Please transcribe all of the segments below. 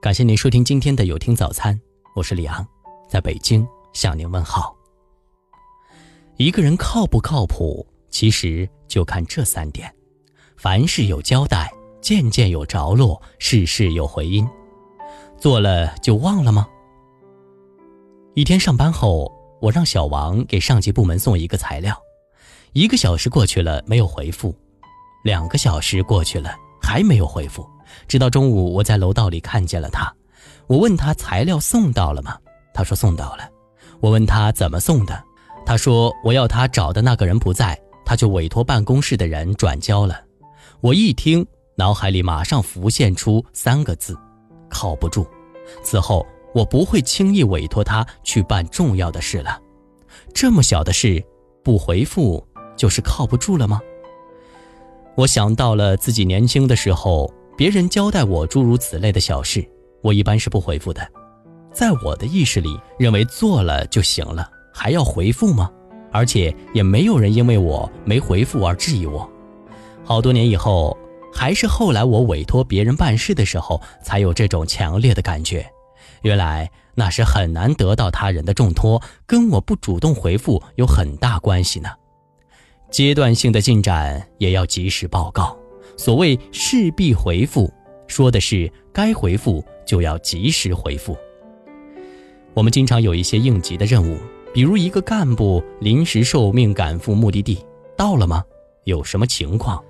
感谢您收听今天的有听早餐，我是李昂，在北京向您问好。一个人靠不靠谱，其实就看这三点：凡事有交代，件件有着落，事事有回音。做了就忘了吗？一天上班后，我让小王给上级部门送一个材料，一个小时过去了没有回复，两个小时过去了还没有回复。直到中午，我在楼道里看见了他。我问他材料送到了吗？他说送到了。我问他怎么送的？他说我要他找的那个人不在，他就委托办公室的人转交了。我一听，脑海里马上浮现出三个字：靠不住。此后，我不会轻易委托他去办重要的事了。这么小的事，不回复就是靠不住了吗？我想到了自己年轻的时候。别人交代我诸如此类的小事，我一般是不回复的。在我的意识里，认为做了就行了，还要回复吗？而且也没有人因为我没回复而质疑我。好多年以后，还是后来我委托别人办事的时候，才有这种强烈的感觉。原来那是很难得到他人的重托，跟我不主动回复有很大关系呢。阶段性的进展也要及时报告。所谓事必回复，说的是该回复就要及时回复。我们经常有一些应急的任务，比如一个干部临时受命赶赴目的地，到了吗？有什么情况？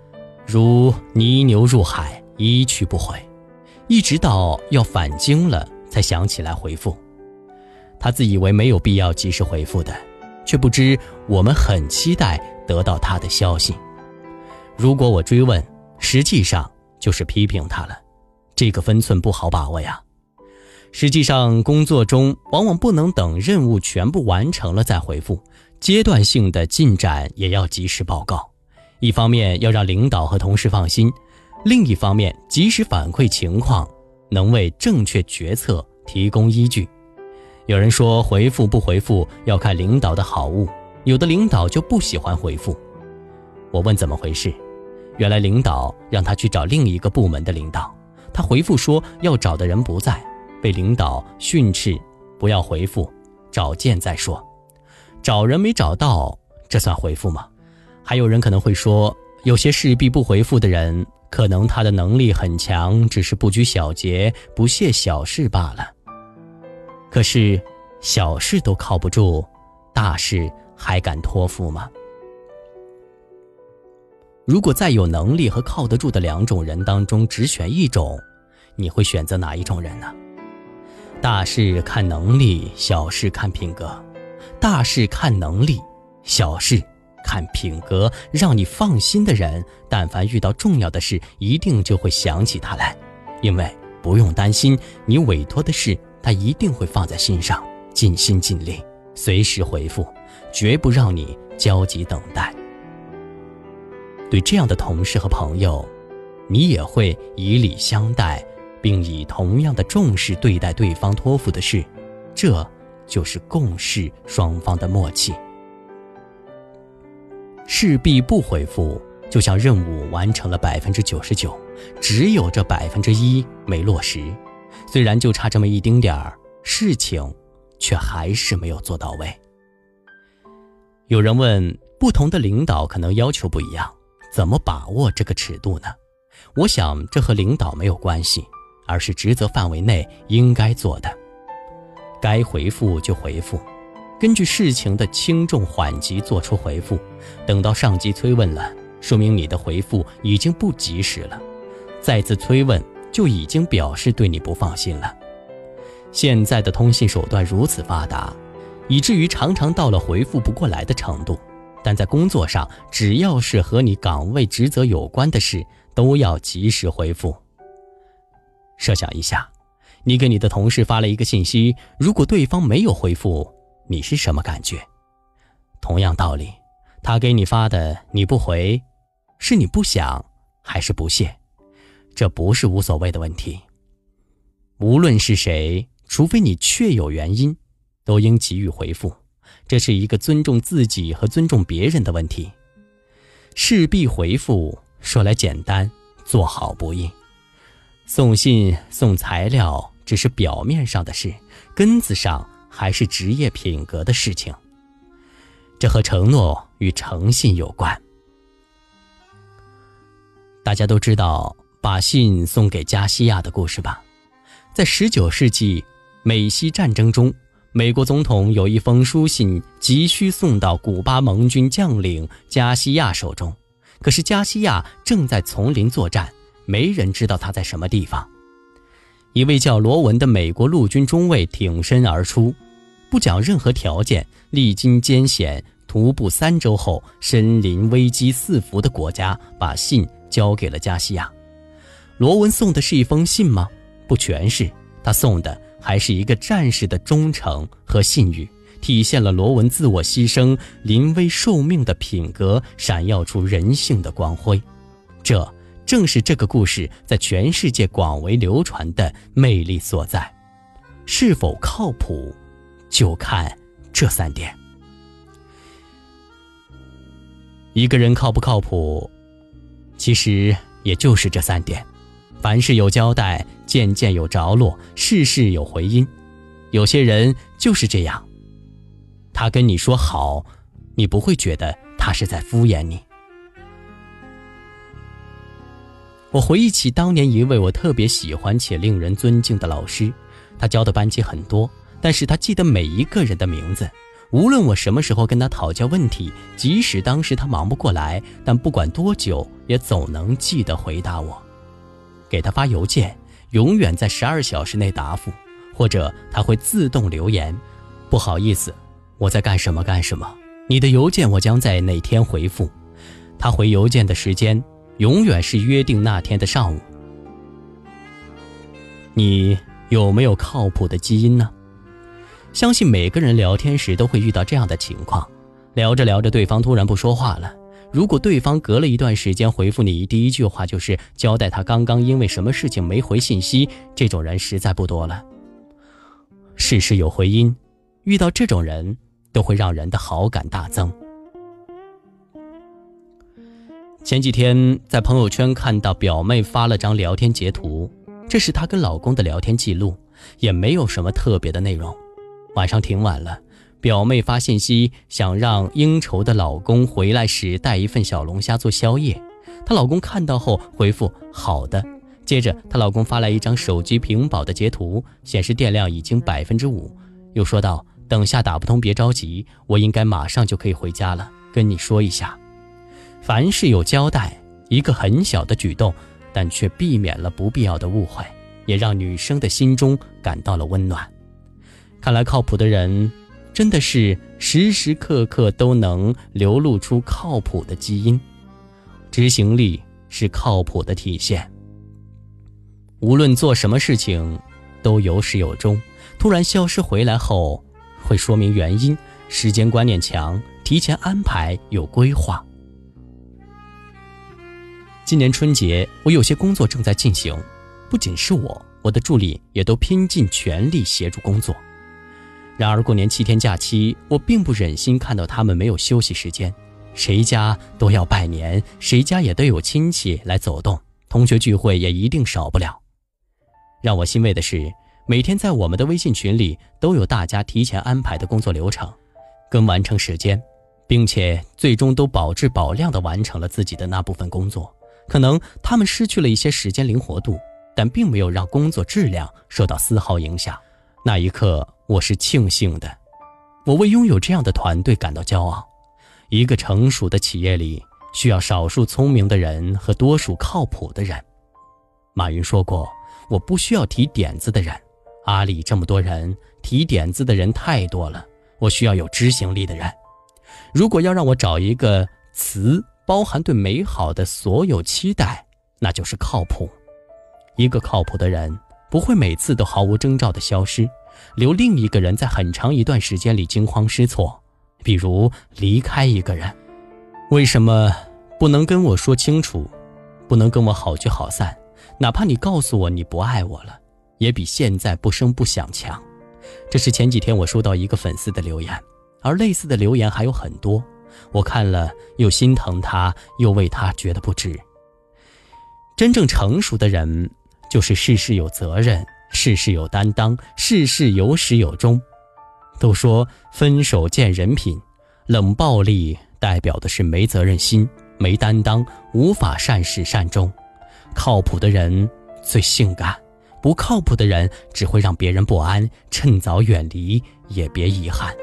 如泥牛入海，一去不回，一直到要返京了才想起来回复。他自以为没有必要及时回复的，却不知我们很期待得到他的消息。如果我追问，实际上就是批评他了，这个分寸不好把握呀。实际上，工作中往往不能等任务全部完成了再回复，阶段性的进展也要及时报告。一方面要让领导和同事放心，另一方面及时反馈情况，能为正确决策提供依据。有人说回复不回复要看领导的好恶，有的领导就不喜欢回复。我问怎么回事？原来领导让他去找另一个部门的领导，他回复说要找的人不在，被领导训斥，不要回复，找见再说。找人没找到，这算回复吗？还有人可能会说，有些事必不回复的人，可能他的能力很强，只是不拘小节，不屑小事罢了。可是，小事都靠不住，大事还敢托付吗？如果在有能力和靠得住的两种人当中只选一种，你会选择哪一种人呢？大事看能力，小事看品格。大事看能力，小事看品格。让你放心的人，但凡遇到重要的事，一定就会想起他来，因为不用担心你委托的事，他一定会放在心上，尽心尽力，随时回复，绝不让你焦急等待。对这样的同事和朋友，你也会以礼相待，并以同样的重视对待对方托付的事，这就是共事双方的默契。事必不回复，就像任务完成了百分之九十九，只有这百分之一没落实，虽然就差这么一丁点儿，事情却还是没有做到位。有人问，不同的领导可能要求不一样。怎么把握这个尺度呢？我想这和领导没有关系，而是职责范围内应该做的。该回复就回复，根据事情的轻重缓急做出回复。等到上级催问了，说明你的回复已经不及时了；再次催问，就已经表示对你不放心了。现在的通信手段如此发达，以至于常常到了回复不过来的程度。但在工作上，只要是和你岗位职责有关的事，都要及时回复。设想一下，你给你的同事发了一个信息，如果对方没有回复，你是什么感觉？同样道理，他给你发的你不回，是你不想还是不屑？这不是无所谓的问题。无论是谁，除非你确有原因，都应给予回复。这是一个尊重自己和尊重别人的问题。事必回复，说来简单，做好不易。送信、送材料，只是表面上的事，根子上还是职业品格的事情。这和承诺与诚信有关。大家都知道把信送给加西亚的故事吧？在19世纪美西战争中，美国总统有一封书信急需送到古巴盟军将领加西亚手中，可是加西亚正在丛林作战，没人知道他在什么地方。一位叫罗文的美国陆军中尉挺身而出，不讲任何条件，历经艰险，徒步三周后，身临危机四伏的国家，把信交给了加西亚。罗文送的是一封信吗？不全是，他送的还是一个战士的忠诚和信誉，体现了罗文自我牺牲、临危受命的品格，闪耀出人性的光辉。这。正是这个故事在全世界广为流传的魅力所在，是否靠谱，就看这三点。一个人靠不靠谱，其实也就是这三点：凡事有交代，件件有着落，事事有回音。有些人就是这样，他跟你说好，你不会觉得他是在敷衍你。我回忆起当年一位我特别喜欢且令人尊敬的老师，他教的班级很多，但是他记得每一个人的名字。无论我什么时候跟他讨教问题，即使当时他忙不过来，但不管多久，也总能记得回答我。给他发邮件，永远在十二小时内答复，或者他会自动留言：“不好意思，我在干什么干什么，你的邮件我将在哪天回复。”他回邮件的时间。永远是约定那天的上午。你有没有靠谱的基因呢？相信每个人聊天时都会遇到这样的情况：聊着聊着，对方突然不说话了。如果对方隔了一段时间回复你，第一句话就是交代他刚刚因为什么事情没回信息，这种人实在不多了。事事有回音，遇到这种人都会让人的好感大增。前几天在朋友圈看到表妹发了张聊天截图，这是她跟老公的聊天记录，也没有什么特别的内容。晚上挺晚了，表妹发信息想让应酬的老公回来时带一份小龙虾做宵夜，她老公看到后回复好的。接着她老公发来一张手机屏保的截图，显示电量已经百分之五，又说道：“等下打不通别着急，我应该马上就可以回家了，跟你说一下。”凡事有交代，一个很小的举动，但却避免了不必要的误会，也让女生的心中感到了温暖。看来靠谱的人，真的是时时刻刻都能流露出靠谱的基因。执行力是靠谱的体现。无论做什么事情，都有始有终。突然消失回来后，会说明原因。时间观念强，提前安排，有规划。今年春节，我有些工作正在进行，不仅是我，我的助理也都拼尽全力协助工作。然而过年七天假期，我并不忍心看到他们没有休息时间，谁家都要拜年，谁家也都有亲戚来走动，同学聚会也一定少不了。让我欣慰的是，每天在我们的微信群里都有大家提前安排的工作流程，跟完成时间，并且最终都保质保量地完成了自己的那部分工作。可能他们失去了一些时间灵活度，但并没有让工作质量受到丝毫影响。那一刻，我是庆幸的，我为拥有这样的团队感到骄傲。一个成熟的企业里，需要少数聪明的人和多数靠谱的人。马云说过：“我不需要提点子的人。”阿里这么多人，提点子的人太多了，我需要有执行力的人。如果要让我找一个词。包含对美好的所有期待，那就是靠谱。一个靠谱的人不会每次都毫无征兆的消失，留另一个人在很长一段时间里惊慌失措。比如离开一个人，为什么不能跟我说清楚？不能跟我好聚好散？哪怕你告诉我你不爱我了，也比现在不声不响强。这是前几天我收到一个粉丝的留言，而类似的留言还有很多。我看了，又心疼他，又为他觉得不值。真正成熟的人，就是事事有责任，事事有担当，事事有始有终。都说分手见人品，冷暴力代表的是没责任心、没担当，无法善始善终。靠谱的人最性感，不靠谱的人只会让别人不安。趁早远离，也别遗憾。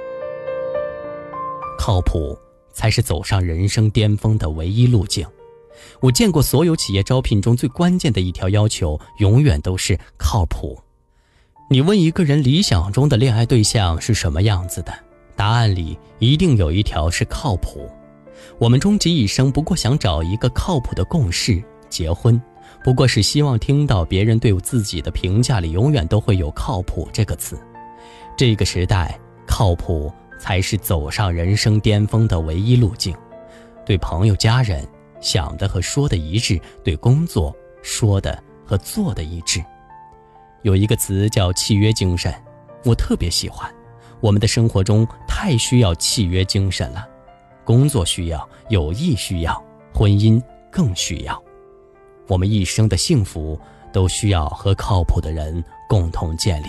靠谱才是走上人生巅峰的唯一路径。我见过所有企业招聘中最关键的一条要求，永远都是靠谱。你问一个人理想中的恋爱对象是什么样子的，答案里一定有一条是靠谱。我们终其一生不过想找一个靠谱的共事，结婚，不过是希望听到别人对自己的评价里永远都会有“靠谱”这个词。这个时代，靠谱才是走上人生巅峰的唯一路径。对朋友、家人。想的和说的一致，对工作说的和做的一致。有一个词叫契约精神，我特别喜欢。我们的生活中太需要契约精神了，工作需要，友谊需要，婚姻更需要。我们一生的幸福都需要和靠谱的人共同建立。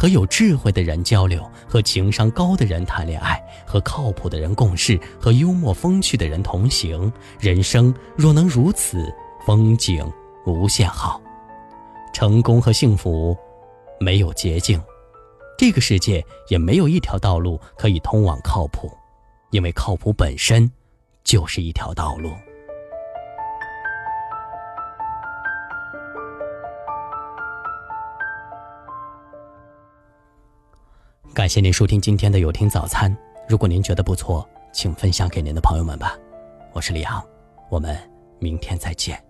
和有智慧的人交流，和情商高的人谈恋爱，和靠谱的人共事，和幽默风趣的人同行。人生若能如此，风景无限好。成功和幸福没有捷径，这个世界也没有一条道路可以通往靠谱，因为靠谱本身就是一条道路。谢您收听今天的有听早餐。如果您觉得不错，请分享给您的朋友们吧。我是李昂，我们明天再见。